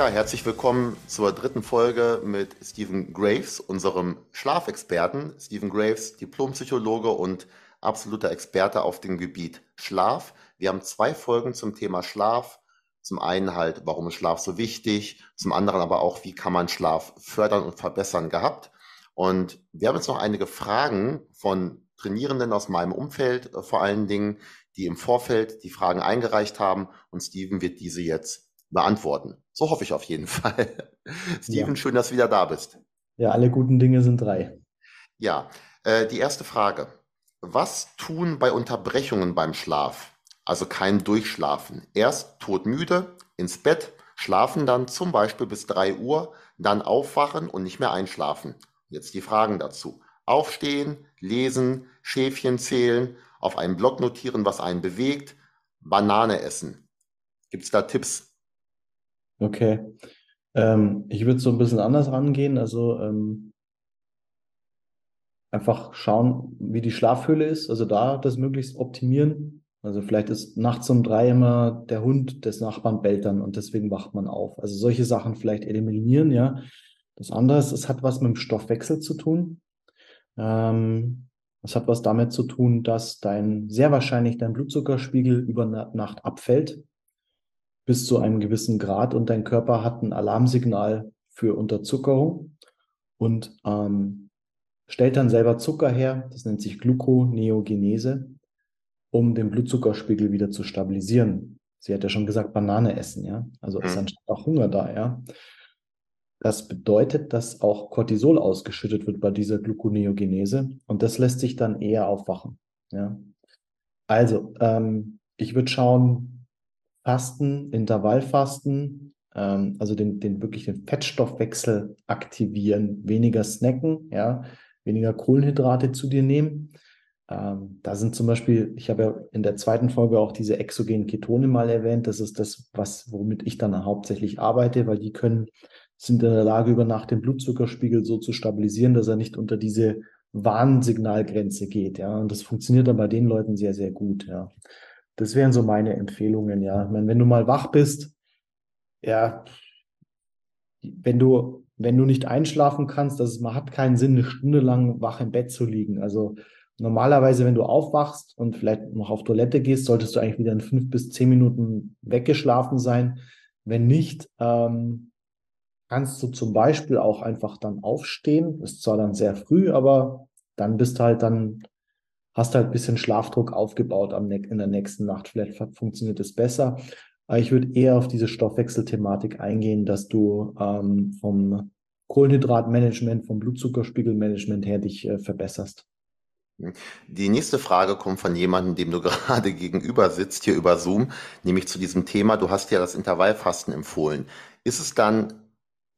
Ja, herzlich willkommen zur dritten Folge mit Stephen Graves, unserem Schlafexperten. Stephen Graves, Diplompsychologe und absoluter Experte auf dem Gebiet Schlaf. Wir haben zwei Folgen zum Thema Schlaf. Zum einen halt, warum ist Schlaf so wichtig? Zum anderen aber auch, wie kann man Schlaf fördern und verbessern gehabt? Und wir haben jetzt noch einige Fragen von Trainierenden aus meinem Umfeld, äh, vor allen Dingen, die im Vorfeld die Fragen eingereicht haben. Und Steven wird diese jetzt beantworten. So hoffe ich auf jeden Fall. Steven, ja. schön, dass du wieder da bist. Ja, alle guten Dinge sind drei. Ja, äh, die erste Frage. Was tun bei Unterbrechungen beim Schlaf? Also kein Durchschlafen. Erst todmüde, ins Bett, schlafen dann zum Beispiel bis 3 Uhr, dann aufwachen und nicht mehr einschlafen. Jetzt die Fragen dazu. Aufstehen, lesen, Schäfchen zählen, auf einem Block notieren, was einen bewegt, Banane essen. Gibt es da Tipps? Okay. Ähm, ich würde so ein bisschen anders rangehen. Also ähm, einfach schauen, wie die Schlafhöhle ist. Also da das möglichst optimieren. Also vielleicht ist nachts um drei immer der Hund des Nachbarn bellt dann und deswegen wacht man auf. Also solche Sachen vielleicht eliminieren, ja. Das andere ist, es hat was mit dem Stoffwechsel zu tun. Ähm, es hat was damit zu tun, dass dein, sehr wahrscheinlich dein Blutzuckerspiegel über Nacht abfällt bis zu einem gewissen Grad und dein Körper hat ein Alarmsignal für Unterzuckerung und ähm, stellt dann selber Zucker her, das nennt sich Gluconeogenese, um den Blutzuckerspiegel wieder zu stabilisieren. Sie hat ja schon gesagt, Banane essen, ja. Also ist mhm. anscheinend auch Hunger da, ja. Das bedeutet, dass auch Cortisol ausgeschüttet wird bei dieser Gluconeogenese und das lässt sich dann eher aufwachen, ja. Also, ähm, ich würde schauen, Fasten, Intervallfasten, ähm, also den, den wirklich den Fettstoffwechsel aktivieren, weniger snacken, ja, weniger Kohlenhydrate zu dir nehmen. Ähm, da sind zum Beispiel, ich habe ja in der zweiten Folge auch diese exogenen Ketone mal erwähnt. Das ist das, was, womit ich dann hauptsächlich arbeite, weil die können, sind in der Lage, über Nacht den Blutzuckerspiegel so zu stabilisieren, dass er nicht unter diese Warnsignalgrenze geht. Ja, und das funktioniert dann bei den Leuten sehr, sehr gut. Ja. Das wären so meine Empfehlungen, ja. Ich meine, wenn du mal wach bist, ja, wenn du, wenn du nicht einschlafen kannst, das man hat keinen Sinn, eine Stunde lang wach im Bett zu liegen. Also normalerweise, wenn du aufwachst und vielleicht noch auf Toilette gehst, solltest du eigentlich wieder in fünf bis zehn Minuten weggeschlafen sein. Wenn nicht, ähm, kannst du zum Beispiel auch einfach dann aufstehen. Ist zwar dann sehr früh, aber dann bist du halt dann hast halt ein bisschen Schlafdruck aufgebaut am, in der nächsten Nacht. Vielleicht funktioniert es besser. Aber ich würde eher auf diese Stoffwechselthematik eingehen, dass du ähm, vom Kohlenhydratmanagement, vom Blutzuckerspiegelmanagement her dich äh, verbesserst. Die nächste Frage kommt von jemandem, dem du gerade gegenüber sitzt, hier über Zoom, nämlich zu diesem Thema. Du hast ja das Intervallfasten empfohlen. Ist es dann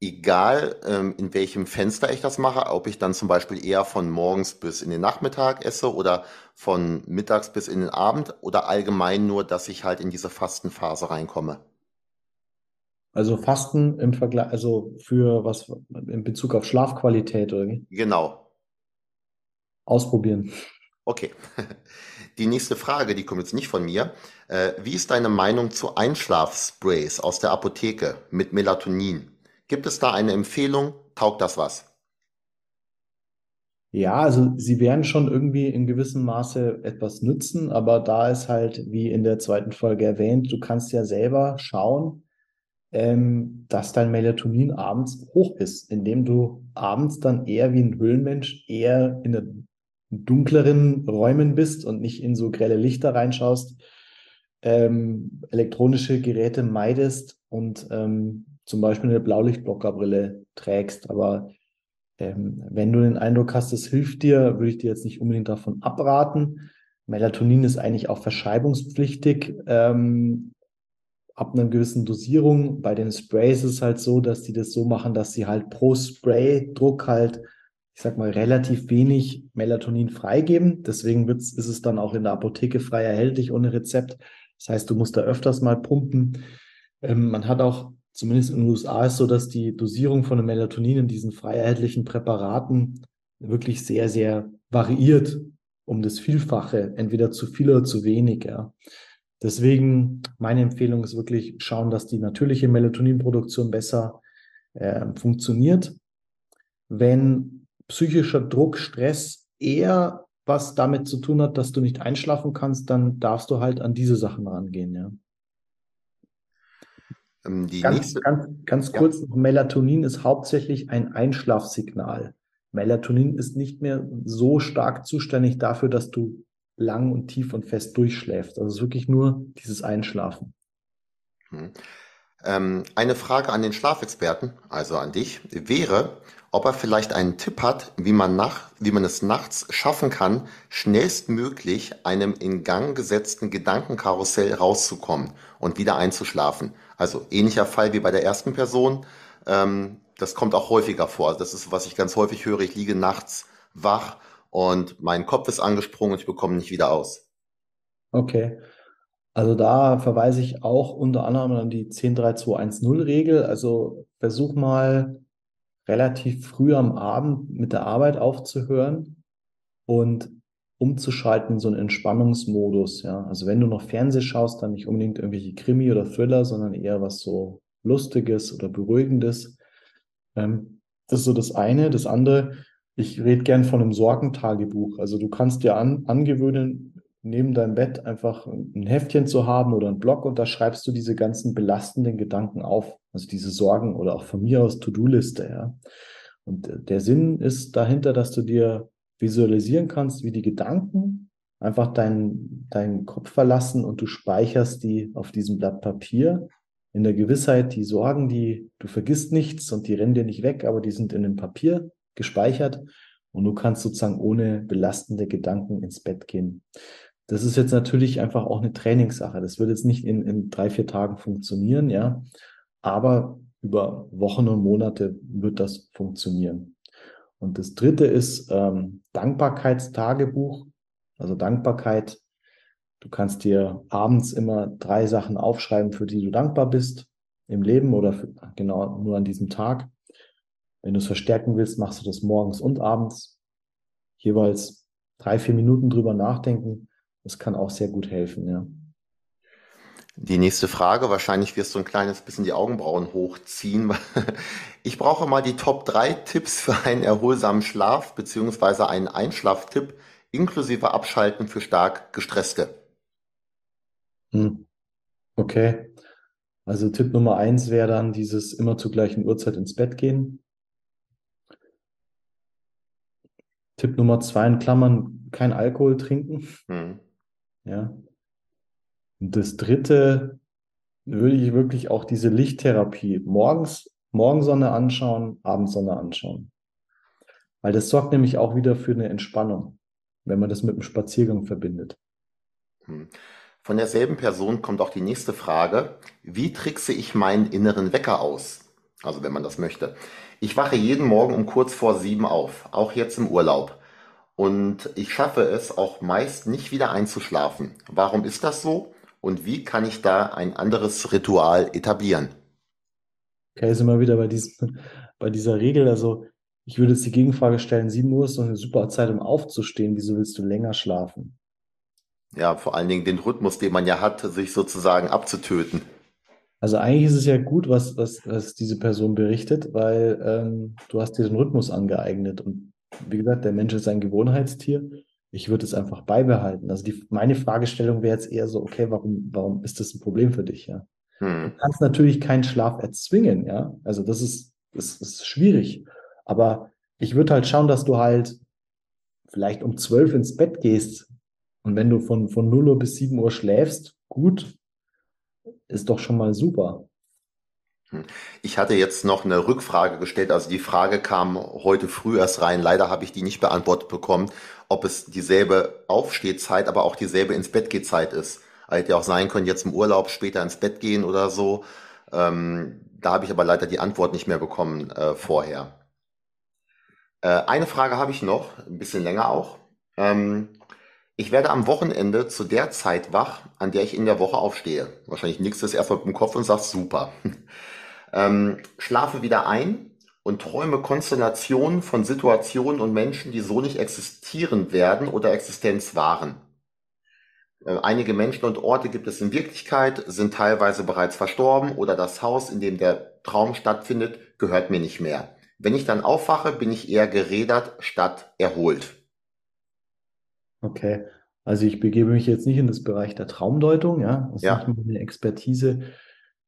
egal ähm, in welchem Fenster ich das mache, ob ich dann zum Beispiel eher von morgens bis in den Nachmittag esse oder von mittags bis in den Abend oder allgemein nur, dass ich halt in diese Fastenphase reinkomme. Also Fasten im Vergleich, also für was in Bezug auf Schlafqualität oder wie? Genau. Ausprobieren. Okay. Die nächste Frage, die kommt jetzt nicht von mir. Äh, wie ist deine Meinung zu Einschlafsprays aus der Apotheke mit Melatonin? Gibt es da eine Empfehlung? Taugt das was? Ja, also sie werden schon irgendwie in gewissem Maße etwas nützen, aber da ist halt, wie in der zweiten Folge erwähnt, du kannst ja selber schauen, ähm, dass dein Melatonin abends hoch ist, indem du abends dann eher wie ein Höhlenmensch eher in dunkleren Räumen bist und nicht in so grelle Lichter reinschaust, ähm, elektronische Geräte meidest und ähm, zum Beispiel eine Blaulichtblockerbrille trägst. Aber ähm, wenn du den Eindruck hast, es hilft dir, würde ich dir jetzt nicht unbedingt davon abraten. Melatonin ist eigentlich auch verschreibungspflichtig. Ähm, ab einer gewissen Dosierung. Bei den Sprays ist es halt so, dass die das so machen, dass sie halt pro Spray-Druck halt, ich sag mal, relativ wenig Melatonin freigeben. Deswegen ist es dann auch in der Apotheke frei erhältlich ohne Rezept. Das heißt, du musst da öfters mal pumpen. Ähm, man hat auch, zumindest in den USA ist so, dass die Dosierung von Melatonin in diesen frei erhältlichen Präparaten wirklich sehr, sehr variiert um das Vielfache, entweder zu viel oder zu wenig. Ja. Deswegen meine Empfehlung ist wirklich schauen, dass die natürliche Melatoninproduktion besser äh, funktioniert. Wenn psychischer Druck, Stress eher was damit zu tun hat, dass du nicht einschlafen kannst, dann darfst du halt an diese Sachen rangehen. Ja. Ähm, die ganz, nächste, ganz, ganz kurz, ja. Melatonin ist hauptsächlich ein Einschlafsignal. Melatonin ist nicht mehr so stark zuständig dafür, dass du lang und tief und fest durchschläfst. Also es ist wirklich nur dieses Einschlafen. Hm. Ähm, eine Frage an den Schlafexperten, also an dich, wäre, ob er vielleicht einen Tipp hat, wie man, nach, wie man es nachts schaffen kann, schnellstmöglich einem in Gang gesetzten Gedankenkarussell rauszukommen und wieder einzuschlafen. Also ähnlicher Fall wie bei der ersten Person. Ähm, das kommt auch häufiger vor. Das ist, was ich ganz häufig höre. Ich liege nachts wach und mein Kopf ist angesprungen und ich bekomme nicht wieder aus. Okay. Also da verweise ich auch unter anderem an die 103210-Regel. Also versuch mal relativ früh am Abend mit der Arbeit aufzuhören und umzuschalten so einen Entspannungsmodus. Ja, also wenn du noch Fernseh schaust, dann nicht unbedingt irgendwelche Krimi oder Thriller, sondern eher was so Lustiges oder Beruhigendes. Ähm, das ist so das eine. Das andere, ich rede gern von einem Sorgentagebuch. Also du kannst dir an, angewöhnen, neben deinem Bett einfach ein Heftchen zu haben oder einen Blog und da schreibst du diese ganzen belastenden Gedanken auf. Also diese Sorgen oder auch von mir aus To-Do-Liste, ja. Und äh, der Sinn ist dahinter, dass du dir visualisieren kannst, wie die Gedanken einfach deinen, deinen Kopf verlassen und du speicherst die auf diesem Blatt Papier in der Gewissheit, die Sorgen, die du vergisst nichts und die rennen dir nicht weg, aber die sind in dem Papier gespeichert und du kannst sozusagen ohne belastende Gedanken ins Bett gehen. Das ist jetzt natürlich einfach auch eine Trainingssache. Das wird jetzt nicht in, in drei, vier Tagen funktionieren, ja. Aber über Wochen und Monate wird das funktionieren. Und das dritte ist ähm, Dankbarkeitstagebuch. Also Dankbarkeit Du kannst dir abends immer drei Sachen aufschreiben, für die du dankbar bist im Leben oder für, genau nur an diesem Tag. Wenn du es verstärken willst, machst du das morgens und abends. Jeweils drei, vier Minuten drüber nachdenken. Das kann auch sehr gut helfen, ja. Die nächste Frage, wahrscheinlich wirst du ein kleines bisschen die Augenbrauen hochziehen. Ich brauche mal die Top 3 Tipps für einen erholsamen Schlaf beziehungsweise einen Einschlaftipp inklusive Abschalten für stark gestresste. Hm. Okay. Also Tipp Nummer eins wäre dann dieses immer zur gleichen Uhrzeit ins Bett gehen. Tipp Nummer zwei in Klammern, kein Alkohol trinken. Mhm. Ja. Und das dritte würde ich wirklich auch diese Lichttherapie morgens Morgensonne anschauen, Abendsonne anschauen. Weil das sorgt nämlich auch wieder für eine Entspannung, wenn man das mit einem Spaziergang verbindet. Mhm. Von derselben Person kommt auch die nächste Frage. Wie trickse ich meinen inneren Wecker aus? Also wenn man das möchte. Ich wache jeden Morgen um kurz vor sieben auf, auch jetzt im Urlaub. Und ich schaffe es auch meist nicht wieder einzuschlafen. Warum ist das so? Und wie kann ich da ein anderes Ritual etablieren? Okay, sind wir wieder bei, diesem, bei dieser Regel. Also ich würde jetzt die Gegenfrage stellen, sieben Uhr ist doch eine super Zeit, um aufzustehen. Wieso willst du länger schlafen? Ja, vor allen Dingen den Rhythmus, den man ja hat, sich sozusagen abzutöten. Also eigentlich ist es ja gut, was, was, was diese Person berichtet, weil ähm, du hast dir den Rhythmus angeeignet. Und wie gesagt, der Mensch ist ein Gewohnheitstier. Ich würde es einfach beibehalten. Also die, meine Fragestellung wäre jetzt eher so, okay, warum, warum ist das ein Problem für dich? Ja? Hm. Du kannst natürlich keinen Schlaf erzwingen, ja. Also das ist, das ist schwierig. Aber ich würde halt schauen, dass du halt vielleicht um zwölf ins Bett gehst, und wenn du von, von 0 Uhr bis 7 Uhr schläfst, gut, ist doch schon mal super. Hm. Ich hatte jetzt noch eine Rückfrage gestellt, also die Frage kam heute früh erst rein. Leider habe ich die nicht beantwortet bekommen, ob es dieselbe Aufstehzeit, aber auch dieselbe ins Bett geht Zeit ist. Hätte ja auch sein können, jetzt im Urlaub später ins Bett gehen oder so. Ähm, da habe ich aber leider die Antwort nicht mehr bekommen äh, vorher. Äh, eine Frage habe ich noch, ein bisschen länger auch. Ähm, ich werde am Wochenende zu der Zeit wach, an der ich in der Woche aufstehe. Wahrscheinlich nichts ist erstmal dem Kopf und sagst super. ähm, schlafe wieder ein und träume Konstellationen von Situationen und Menschen, die so nicht existieren werden oder Existenz waren. Äh, einige Menschen und Orte gibt es in Wirklichkeit, sind teilweise bereits verstorben oder das Haus, in dem der Traum stattfindet, gehört mir nicht mehr. Wenn ich dann aufwache, bin ich eher gerädert statt erholt. Okay, also ich begebe mich jetzt nicht in das Bereich der Traumdeutung, ja, das ist Ja, nicht meine Expertise.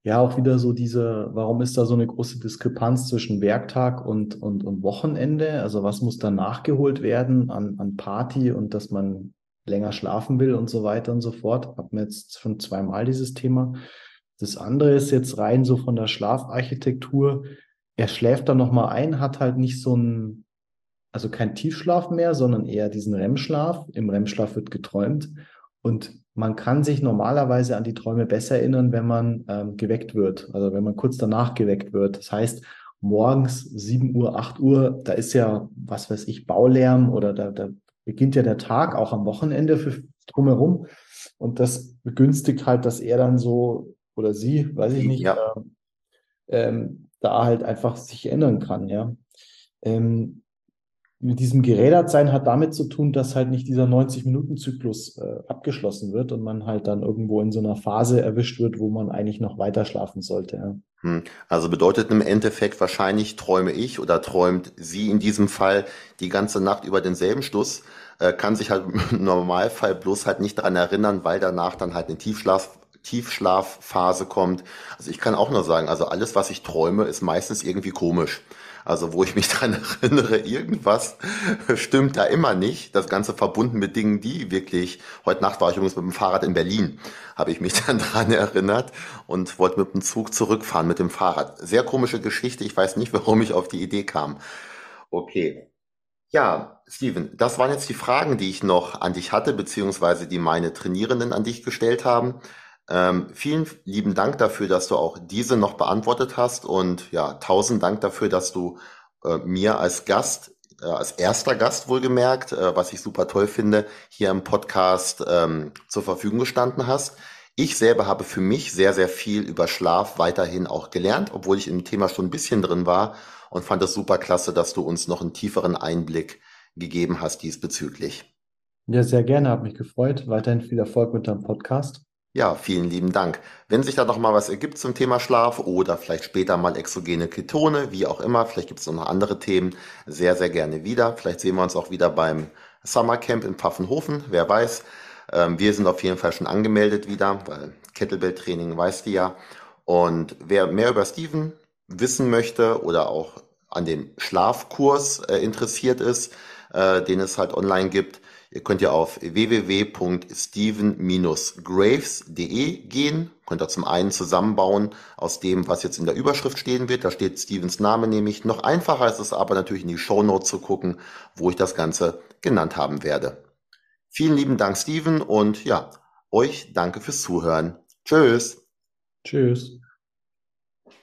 Ja, auch wieder so diese, warum ist da so eine große Diskrepanz zwischen Werktag und, und, und Wochenende? Also was muss da nachgeholt werden an, an Party und dass man länger schlafen will und so weiter und so fort. Hab mir jetzt schon zweimal dieses Thema. Das andere ist jetzt rein so von der Schlafarchitektur. Er schläft dann nochmal ein, hat halt nicht so ein, also kein Tiefschlaf mehr, sondern eher diesen REM-Schlaf. Im REM-Schlaf wird geträumt. Und man kann sich normalerweise an die Träume besser erinnern, wenn man ähm, geweckt wird, also wenn man kurz danach geweckt wird. Das heißt, morgens 7 Uhr, 8 Uhr, da ist ja, was weiß ich, Baulärm oder da, da beginnt ja der Tag auch am Wochenende für drumherum. Und das begünstigt halt, dass er dann so oder sie, weiß ich nicht, ja, äh, ähm, da halt einfach sich erinnern kann, ja. Ähm, mit diesem Gerädertsein hat damit zu tun, dass halt nicht dieser 90-Minuten-Zyklus äh, abgeschlossen wird und man halt dann irgendwo in so einer Phase erwischt wird, wo man eigentlich noch weiter schlafen sollte. Ja. Hm. Also bedeutet im Endeffekt wahrscheinlich träume ich oder träumt sie in diesem Fall die ganze Nacht über denselben Schluss, äh, kann sich halt im Normalfall bloß halt nicht daran erinnern, weil danach dann halt eine Tiefschlaf, Tiefschlafphase kommt. Also ich kann auch nur sagen, also alles, was ich träume, ist meistens irgendwie komisch. Also wo ich mich dran erinnere, irgendwas stimmt da immer nicht. Das Ganze verbunden mit Dingen, die wirklich, heute Nacht war ich übrigens mit dem Fahrrad in Berlin, habe ich mich dann dran erinnert und wollte mit dem Zug zurückfahren mit dem Fahrrad. Sehr komische Geschichte. Ich weiß nicht, warum ich auf die Idee kam. Okay. Ja, Steven, das waren jetzt die Fragen, die ich noch an dich hatte, beziehungsweise die meine Trainierenden an dich gestellt haben. Ähm, vielen lieben Dank dafür, dass du auch diese noch beantwortet hast und ja, tausend Dank dafür, dass du äh, mir als Gast, äh, als erster Gast wohlgemerkt, äh, was ich super toll finde, hier im Podcast ähm, zur Verfügung gestanden hast. Ich selber habe für mich sehr, sehr viel über Schlaf weiterhin auch gelernt, obwohl ich im Thema schon ein bisschen drin war und fand es super klasse, dass du uns noch einen tieferen Einblick gegeben hast diesbezüglich. Ja, sehr gerne, hat mich gefreut. Weiterhin viel Erfolg mit deinem Podcast. Ja, vielen lieben Dank. Wenn sich da noch mal was ergibt zum Thema Schlaf oder vielleicht später mal exogene Ketone, wie auch immer, vielleicht gibt es noch andere Themen, sehr, sehr gerne wieder. Vielleicht sehen wir uns auch wieder beim Summercamp in Pfaffenhofen, wer weiß. Ähm, wir sind auf jeden Fall schon angemeldet wieder, weil Kettlebell-Training weißt du ja. Und wer mehr über Steven wissen möchte oder auch an dem Schlafkurs äh, interessiert ist, äh, den es halt online gibt, Ihr könnt ja auf www.steven-graves.de gehen. Könnt ihr zum einen zusammenbauen aus dem, was jetzt in der Überschrift stehen wird. Da steht Stevens Name nämlich. Noch einfacher ist es aber natürlich in die Show Notes zu gucken, wo ich das Ganze genannt haben werde. Vielen lieben Dank, Steven. Und ja, euch danke fürs Zuhören. Tschüss. Tschüss.